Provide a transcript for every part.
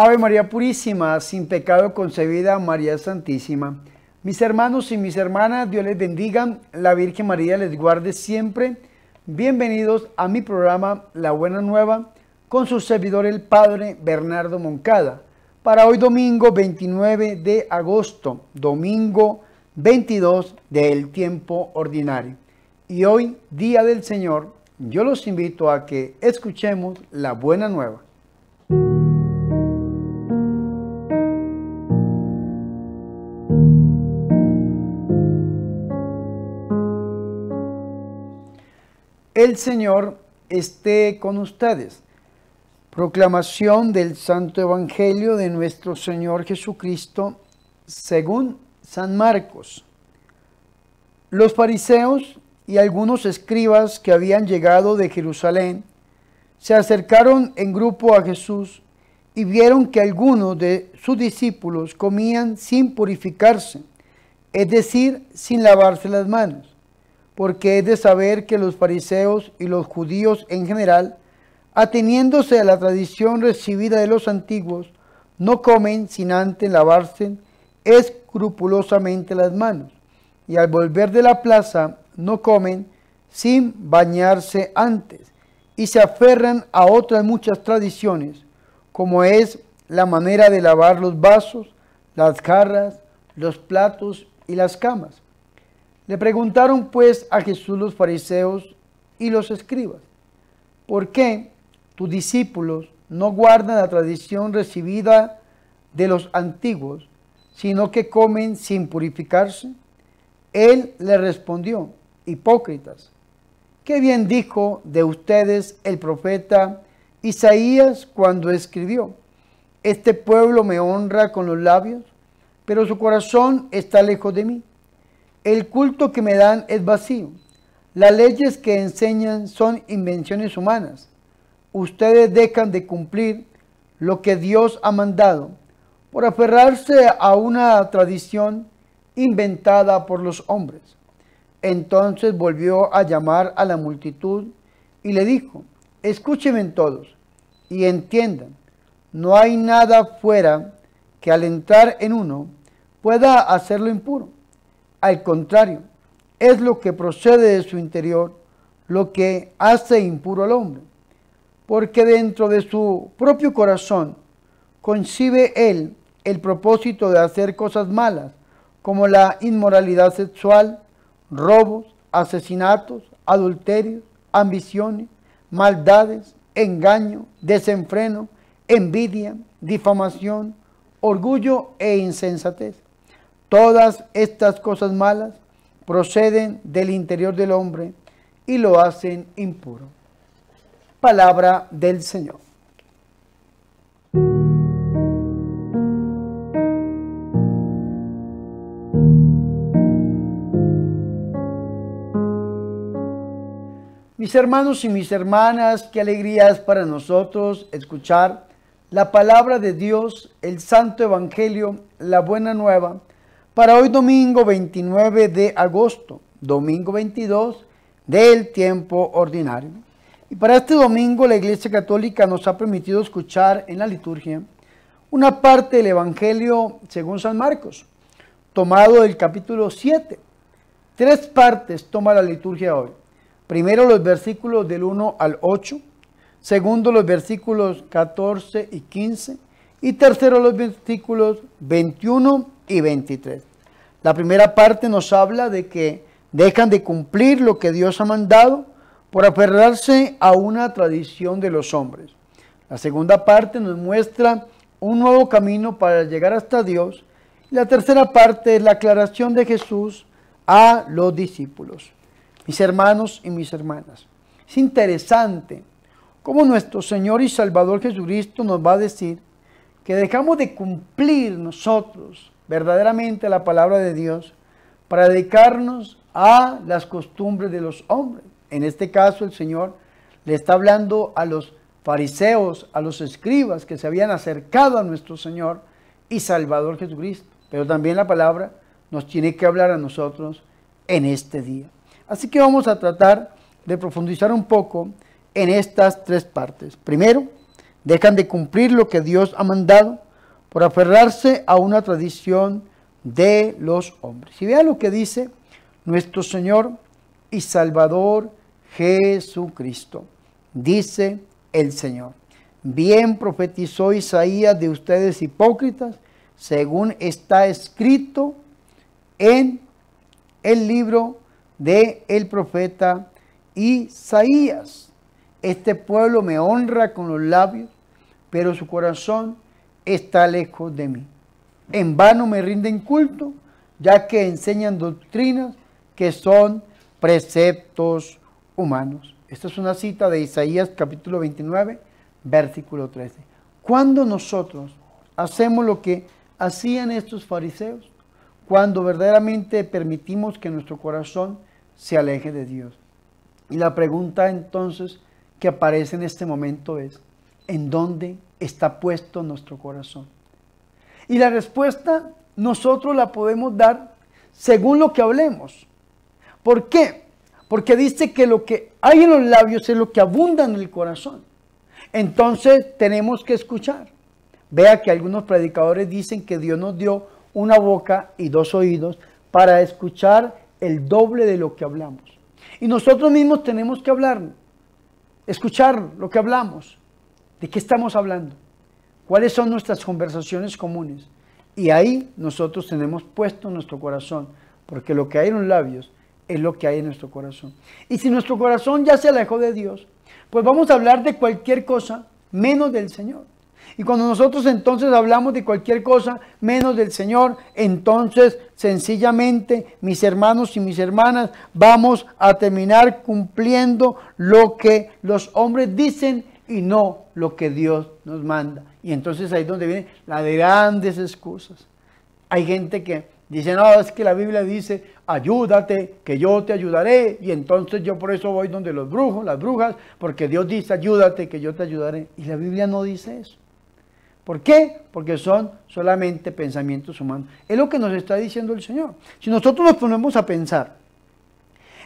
Ave María Purísima, sin pecado concebida, María Santísima. Mis hermanos y mis hermanas, Dios les bendiga, la Virgen María les guarde siempre. Bienvenidos a mi programa La Buena Nueva con su servidor el Padre Bernardo Moncada. Para hoy domingo 29 de agosto, domingo 22 del tiempo ordinario. Y hoy, Día del Señor, yo los invito a que escuchemos la Buena Nueva. El Señor esté con ustedes. Proclamación del Santo Evangelio de nuestro Señor Jesucristo según San Marcos. Los fariseos y algunos escribas que habían llegado de Jerusalén se acercaron en grupo a Jesús y vieron que algunos de sus discípulos comían sin purificarse, es decir, sin lavarse las manos porque es de saber que los fariseos y los judíos en general, ateniéndose a la tradición recibida de los antiguos, no comen sin antes lavarse escrupulosamente las manos, y al volver de la plaza no comen sin bañarse antes, y se aferran a otras muchas tradiciones, como es la manera de lavar los vasos, las jarras, los platos y las camas le preguntaron pues a Jesús los fariseos y los escribas, ¿por qué tus discípulos no guardan la tradición recibida de los antiguos, sino que comen sin purificarse? Él le respondió, hipócritas, qué bien dijo de ustedes el profeta Isaías cuando escribió, este pueblo me honra con los labios, pero su corazón está lejos de mí el culto que me dan es vacío. Las leyes que enseñan son invenciones humanas. Ustedes dejan de cumplir lo que Dios ha mandado por aferrarse a una tradición inventada por los hombres. Entonces volvió a llamar a la multitud y le dijo, escúchenme todos y entiendan, no hay nada fuera que al entrar en uno pueda hacerlo impuro al contrario, es lo que procede de su interior lo que hace impuro al hombre, porque dentro de su propio corazón concibe él el propósito de hacer cosas malas, como la inmoralidad sexual, robos, asesinatos, adulterios, ambiciones, maldades, engaño, desenfreno, envidia, difamación, orgullo e insensatez. Todas estas cosas malas proceden del interior del hombre y lo hacen impuro. Palabra del Señor. Mis hermanos y mis hermanas, qué alegría es para nosotros escuchar la palabra de Dios, el Santo Evangelio, la buena nueva para hoy domingo 29 de agosto, domingo 22 del tiempo ordinario. Y para este domingo la Iglesia Católica nos ha permitido escuchar en la liturgia una parte del Evangelio según San Marcos, tomado del capítulo 7. Tres partes toma la liturgia hoy. Primero los versículos del 1 al 8, segundo los versículos 14 y 15 y tercero los versículos 21 y 23. La primera parte nos habla de que dejan de cumplir lo que Dios ha mandado por aferrarse a una tradición de los hombres. La segunda parte nos muestra un nuevo camino para llegar hasta Dios. Y la tercera parte es la aclaración de Jesús a los discípulos. Mis hermanos y mis hermanas, es interesante cómo nuestro Señor y Salvador Jesucristo nos va a decir que dejamos de cumplir nosotros verdaderamente la palabra de Dios para dedicarnos a las costumbres de los hombres. En este caso el Señor le está hablando a los fariseos, a los escribas que se habían acercado a nuestro Señor y Salvador Jesucristo. Pero también la palabra nos tiene que hablar a nosotros en este día. Así que vamos a tratar de profundizar un poco en estas tres partes. Primero, Dejan de cumplir lo que Dios ha mandado por aferrarse a una tradición de los hombres. Y vean lo que dice nuestro Señor y Salvador Jesucristo. Dice el Señor. Bien profetizó Isaías de ustedes hipócritas, según está escrito en el libro de el profeta Isaías. Este pueblo me honra con los labios, pero su corazón está lejos de mí. En vano me rinden culto, ya que enseñan doctrinas que son preceptos humanos. Esta es una cita de Isaías capítulo 29, versículo 13. Cuando nosotros hacemos lo que hacían estos fariseos, cuando verdaderamente permitimos que nuestro corazón se aleje de Dios. Y la pregunta entonces que aparece en este momento es, ¿en dónde está puesto nuestro corazón? Y la respuesta nosotros la podemos dar según lo que hablemos. ¿Por qué? Porque dice que lo que hay en los labios es lo que abunda en el corazón. Entonces tenemos que escuchar. Vea que algunos predicadores dicen que Dios nos dio una boca y dos oídos para escuchar el doble de lo que hablamos. Y nosotros mismos tenemos que hablar, escuchar lo que hablamos. ¿De qué estamos hablando? ¿Cuáles son nuestras conversaciones comunes? Y ahí nosotros tenemos puesto nuestro corazón, porque lo que hay en los labios es lo que hay en nuestro corazón. Y si nuestro corazón ya se alejó de Dios, pues vamos a hablar de cualquier cosa menos del Señor. Y cuando nosotros entonces hablamos de cualquier cosa menos del Señor, entonces sencillamente mis hermanos y mis hermanas vamos a terminar cumpliendo lo que los hombres dicen y no lo que Dios nos manda. Y entonces ahí es donde vienen las grandes excusas. Hay gente que dice, no, es que la Biblia dice, ayúdate, que yo te ayudaré. Y entonces yo por eso voy donde los brujos, las brujas, porque Dios dice, ayúdate, que yo te ayudaré. Y la Biblia no dice eso. ¿Por qué? Porque son solamente pensamientos humanos. Es lo que nos está diciendo el Señor. Si nosotros nos ponemos a pensar,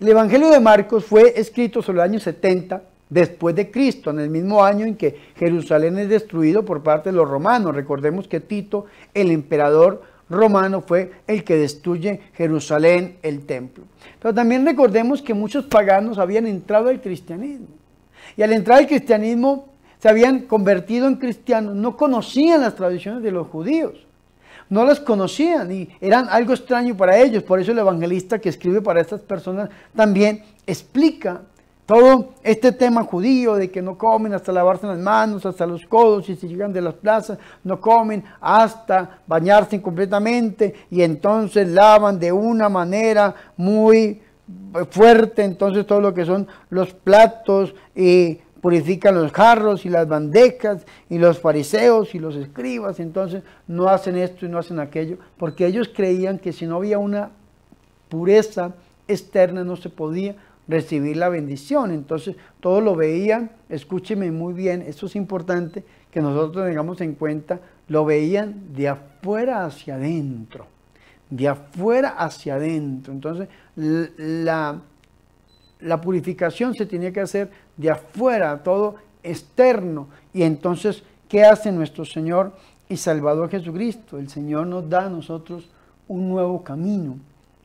el Evangelio de Marcos fue escrito sobre el año 70 después de Cristo, en el mismo año en que Jerusalén es destruido por parte de los romanos. Recordemos que Tito, el emperador romano, fue el que destruye Jerusalén, el templo. Pero también recordemos que muchos paganos habían entrado al cristianismo. Y al entrar al cristianismo se habían convertido en cristianos, no conocían las tradiciones de los judíos, no las conocían y eran algo extraño para ellos. Por eso el evangelista que escribe para estas personas también explica todo este tema judío de que no comen hasta lavarse las manos, hasta los codos y si llegan de las plazas no comen hasta bañarse completamente y entonces lavan de una manera muy fuerte entonces todo lo que son los platos y purifican los jarros y las bandejas y los fariseos y los escribas, entonces no hacen esto y no hacen aquello, porque ellos creían que si no había una pureza externa no se podía recibir la bendición. Entonces todos lo veían, escúcheme muy bien, esto es importante que nosotros tengamos en cuenta, lo veían de afuera hacia adentro, de afuera hacia adentro. Entonces la la purificación se tiene que hacer de afuera, todo externo. Y entonces, ¿qué hace nuestro Señor y Salvador Jesucristo? El Señor nos da a nosotros un nuevo camino.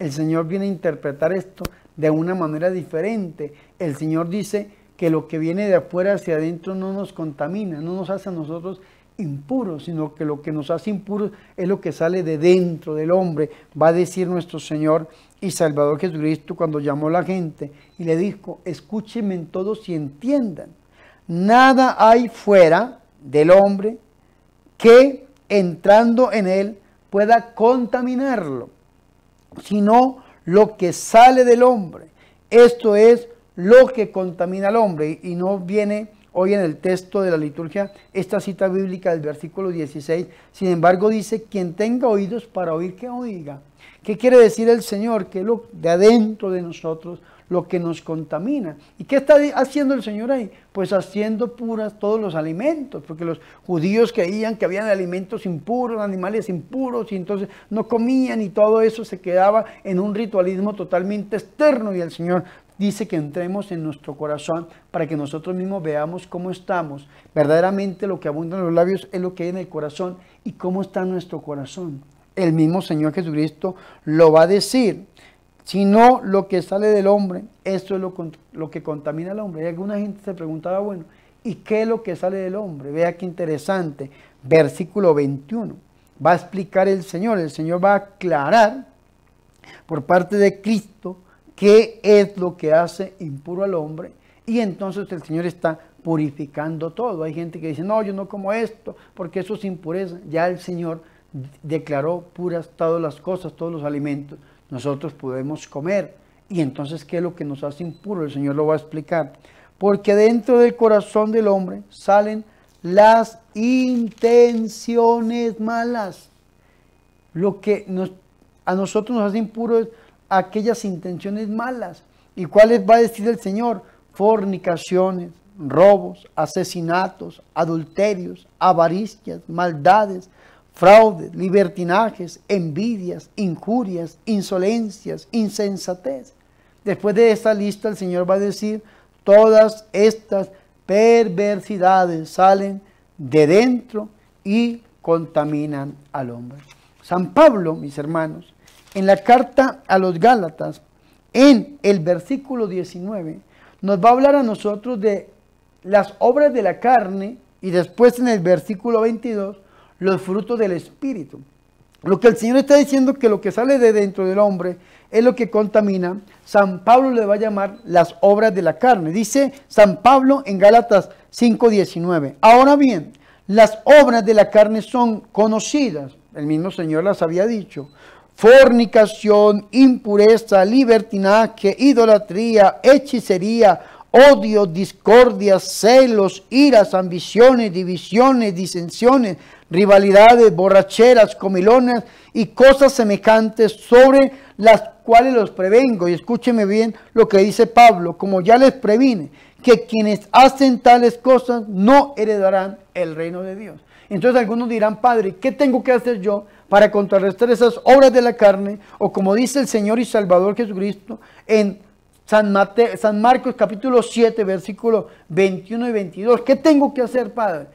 El Señor viene a interpretar esto de una manera diferente. El Señor dice que lo que viene de afuera hacia adentro no nos contamina, no nos hace a nosotros impuros, sino que lo que nos hace impuros es lo que sale de dentro del hombre, va a decir nuestro Señor y Salvador Jesucristo cuando llamó a la gente y le dijo, escúchenme todos y entiendan, nada hay fuera del hombre que entrando en él pueda contaminarlo, sino lo que sale del hombre. Esto es lo que contamina al hombre y no viene hoy en el texto de la liturgia esta cita bíblica del versículo 16. Sin embargo dice, quien tenga oídos para oír, que oiga. ¿Qué quiere decir el Señor? Que lo de adentro de nosotros, lo que nos contamina. ¿Y qué está haciendo el Señor ahí? Pues haciendo puras todos los alimentos, porque los judíos creían que habían alimentos impuros, animales impuros, y entonces no comían y todo eso se quedaba en un ritualismo totalmente externo y el Señor dice que entremos en nuestro corazón para que nosotros mismos veamos cómo estamos. Verdaderamente lo que abunda en los labios es lo que hay en el corazón y cómo está nuestro corazón. El mismo Señor Jesucristo lo va a decir. Si no, lo que sale del hombre, esto es lo, lo que contamina al hombre. Y alguna gente se preguntaba, bueno, ¿y qué es lo que sale del hombre? Vea qué interesante. Versículo 21. Va a explicar el Señor. El Señor va a aclarar por parte de Cristo qué es lo que hace impuro al hombre. Y entonces el Señor está purificando todo. Hay gente que dice, no, yo no como esto, porque eso es impureza. Ya el Señor declaró puras todas las cosas, todos los alimentos. Nosotros podemos comer. Y entonces, ¿qué es lo que nos hace impuro? El Señor lo va a explicar. Porque dentro del corazón del hombre salen las intenciones malas. Lo que a nosotros nos hace impuros aquellas intenciones malas. ¿Y cuáles va a decir el Señor? Fornicaciones, robos, asesinatos, adulterios, avaricias, maldades, fraudes, libertinajes, envidias, injurias, insolencias, insensatez. Después de esta lista el Señor va a decir, todas estas perversidades salen de dentro y contaminan al hombre. San Pablo, mis hermanos, en la carta a los Gálatas, en el versículo 19, nos va a hablar a nosotros de las obras de la carne y después en el versículo 22, los frutos del Espíritu. Lo que el Señor está diciendo que lo que sale de dentro del hombre es lo que contamina. San Pablo le va a llamar las obras de la carne. Dice San Pablo en Gálatas 5:19. Ahora bien, las obras de la carne son conocidas. El mismo Señor las había dicho fornicación, impureza, libertinaje, idolatría, hechicería, odio, discordia, celos, iras, ambiciones, divisiones, disensiones, rivalidades, borracheras, comilones y cosas semejantes sobre las cuales los prevengo. Y escúcheme bien lo que dice Pablo, como ya les previne, que quienes hacen tales cosas no heredarán el reino de Dios. Entonces algunos dirán, Padre, ¿qué tengo que hacer yo para contrarrestar esas obras de la carne? O como dice el Señor y Salvador Jesucristo en San, San Marcos capítulo 7, versículos 21 y 22. ¿Qué tengo que hacer, Padre?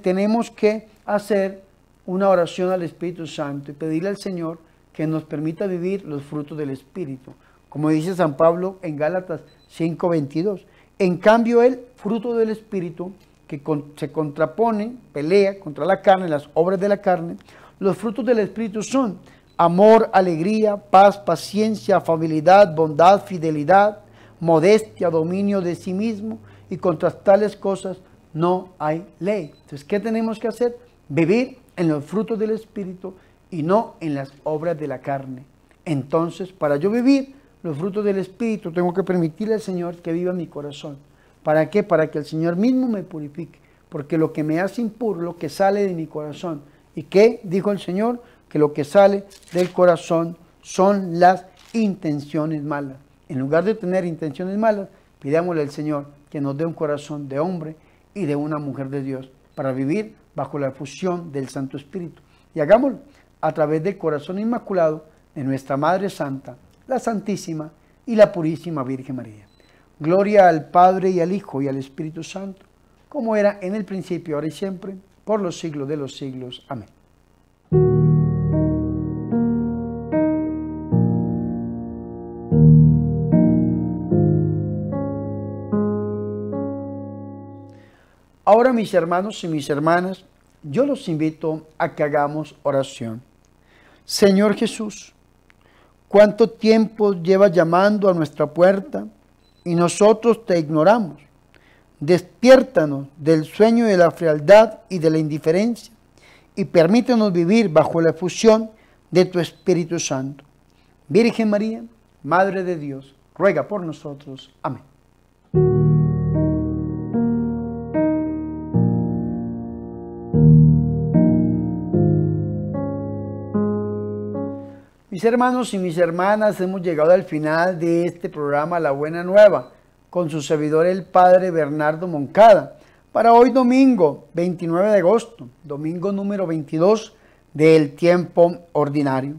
Tenemos que hacer una oración al Espíritu Santo y pedirle al Señor que nos permita vivir los frutos del Espíritu. Como dice San Pablo en Gálatas 5:22. En cambio, el fruto del Espíritu que se contrapone, pelea contra la carne, las obras de la carne, los frutos del Espíritu son amor, alegría, paz, paciencia, afabilidad, bondad, fidelidad, modestia, dominio de sí mismo, y contra tales cosas no hay ley. Entonces, ¿qué tenemos que hacer? Vivir en los frutos del Espíritu y no en las obras de la carne. Entonces, para yo vivir los frutos del Espíritu, tengo que permitirle al Señor que viva mi corazón. ¿Para qué? Para que el Señor mismo me purifique. Porque lo que me hace impuro, lo que sale de mi corazón. ¿Y qué dijo el Señor? Que lo que sale del corazón son las intenciones malas. En lugar de tener intenciones malas, pidámosle al Señor que nos dé un corazón de hombre y de una mujer de Dios para vivir bajo la fusión del Santo Espíritu. Y hagámoslo a través del corazón inmaculado de nuestra Madre Santa, la Santísima y la Purísima Virgen María. Gloria al Padre y al Hijo y al Espíritu Santo, como era en el principio, ahora y siempre, por los siglos de los siglos. Amén. Ahora mis hermanos y mis hermanas, yo los invito a que hagamos oración. Señor Jesús, ¿cuánto tiempo llevas llamando a nuestra puerta? y nosotros te ignoramos. Despiértanos del sueño de la frialdad y de la indiferencia y permítenos vivir bajo la fusión de tu Espíritu Santo. Virgen María, Madre de Dios, ruega por nosotros. Amén. Mis hermanos y mis hermanas, hemos llegado al final de este programa La Buena Nueva con su servidor el Padre Bernardo Moncada. Para hoy domingo 29 de agosto, domingo número 22 del tiempo ordinario.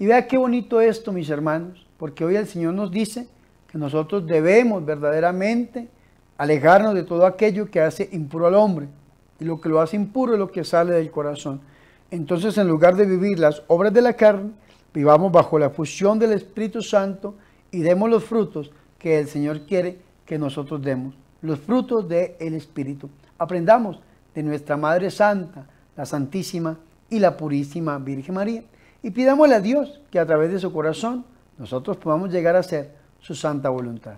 Y vea qué bonito esto, mis hermanos, porque hoy el Señor nos dice que nosotros debemos verdaderamente alejarnos de todo aquello que hace impuro al hombre. Y lo que lo hace impuro es lo que sale del corazón. Entonces, en lugar de vivir las obras de la carne, vivamos bajo la fusión del Espíritu Santo y demos los frutos que el Señor quiere que nosotros demos. Los frutos del Espíritu. Aprendamos de nuestra Madre Santa, la Santísima y la Purísima Virgen María. Y pidámosle a Dios que a través de su corazón nosotros podamos llegar a ser su santa voluntad.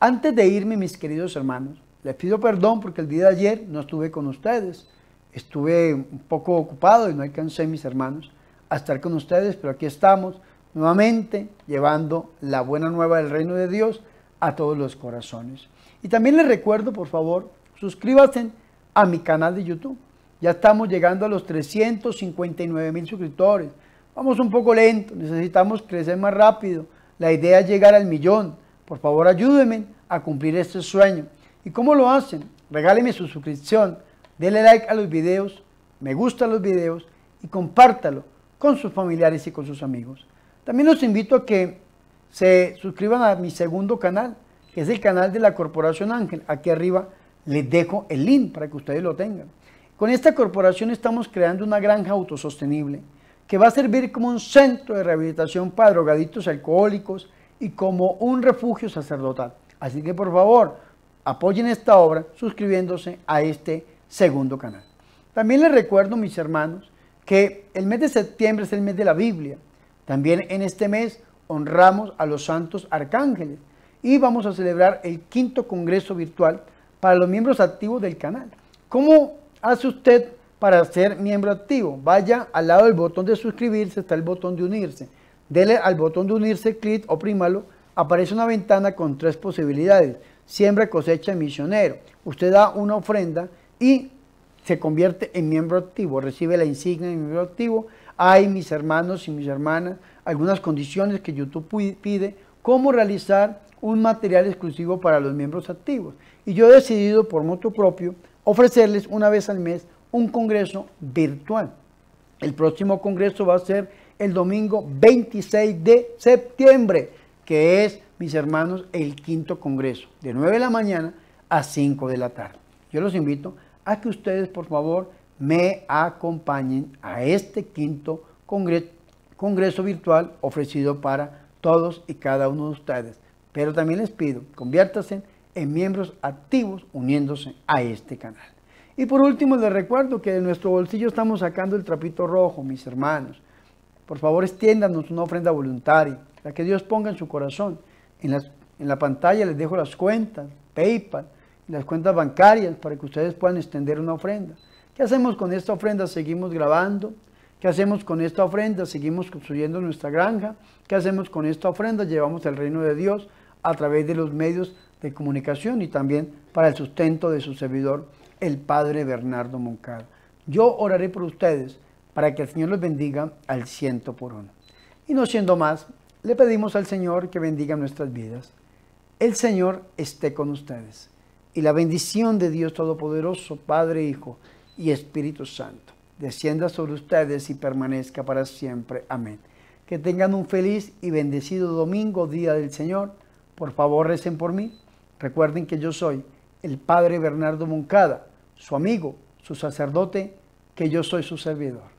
Antes de irme, mis queridos hermanos, les pido perdón porque el día de ayer no estuve con ustedes. Estuve un poco ocupado y no alcancé, mis hermanos, a estar con ustedes, pero aquí estamos nuevamente llevando la buena nueva del reino de Dios a todos los corazones. Y también les recuerdo, por favor, suscríbanse a mi canal de YouTube. Ya estamos llegando a los 359 mil suscriptores. Vamos un poco lento, necesitamos crecer más rápido. La idea es llegar al millón. Por favor, ayúdenme a cumplir este sueño. ¿Y cómo lo hacen? Regáleme su suscripción, denle like a los videos, me gustan los videos y compártalo con sus familiares y con sus amigos. También los invito a que se suscriban a mi segundo canal, que es el canal de la Corporación Ángel. Aquí arriba les dejo el link para que ustedes lo tengan. Con esta corporación estamos creando una granja autosostenible que va a servir como un centro de rehabilitación para drogadictos alcohólicos y como un refugio sacerdotal. Así que por favor, apoyen esta obra suscribiéndose a este segundo canal. También les recuerdo, mis hermanos, que el mes de septiembre es el mes de la Biblia. También en este mes honramos a los santos arcángeles y vamos a celebrar el quinto congreso virtual para los miembros activos del canal. ¿Cómo hace usted para ser miembro activo? Vaya al lado del botón de suscribirse, está el botón de unirse. Dele al botón de unirse, clic, oprímalo. Aparece una ventana con tres posibilidades. Siembra, cosecha, misionero. Usted da una ofrenda y se convierte en miembro activo, recibe la insignia de miembro activo. Hay, mis hermanos y mis hermanas, algunas condiciones que YouTube pide, cómo realizar un material exclusivo para los miembros activos. Y yo he decidido por moto propio ofrecerles una vez al mes un congreso virtual. El próximo congreso va a ser el domingo 26 de septiembre, que es, mis hermanos, el quinto congreso, de 9 de la mañana a 5 de la tarde. Yo los invito a que ustedes, por favor, me acompañen a este quinto congreso, virtual ofrecido para todos y cada uno de ustedes. Pero también les pido, conviértanse en miembros activos uniéndose a este canal. Y por último, les recuerdo que de nuestro bolsillo estamos sacando el trapito rojo, mis hermanos. Por favor, extiéndanos una ofrenda voluntaria, la que Dios ponga en su corazón. En, en la pantalla les dejo las cuentas, PayPal, las cuentas bancarias para que ustedes puedan extender una ofrenda. ¿Qué hacemos con esta ofrenda? Seguimos grabando. ¿Qué hacemos con esta ofrenda? Seguimos construyendo nuestra granja. ¿Qué hacemos con esta ofrenda? Llevamos el reino de Dios a través de los medios de comunicación y también para el sustento de su servidor el Padre Bernardo Moncada. Yo oraré por ustedes para que el Señor los bendiga al ciento por uno. Y no siendo más, le pedimos al Señor que bendiga nuestras vidas. El Señor esté con ustedes. Y la bendición de Dios Todopoderoso, Padre, Hijo y Espíritu Santo, descienda sobre ustedes y permanezca para siempre. Amén. Que tengan un feliz y bendecido domingo, día del Señor. Por favor, recen por mí. Recuerden que yo soy el padre Bernardo Moncada, su amigo, su sacerdote, que yo soy su servidor.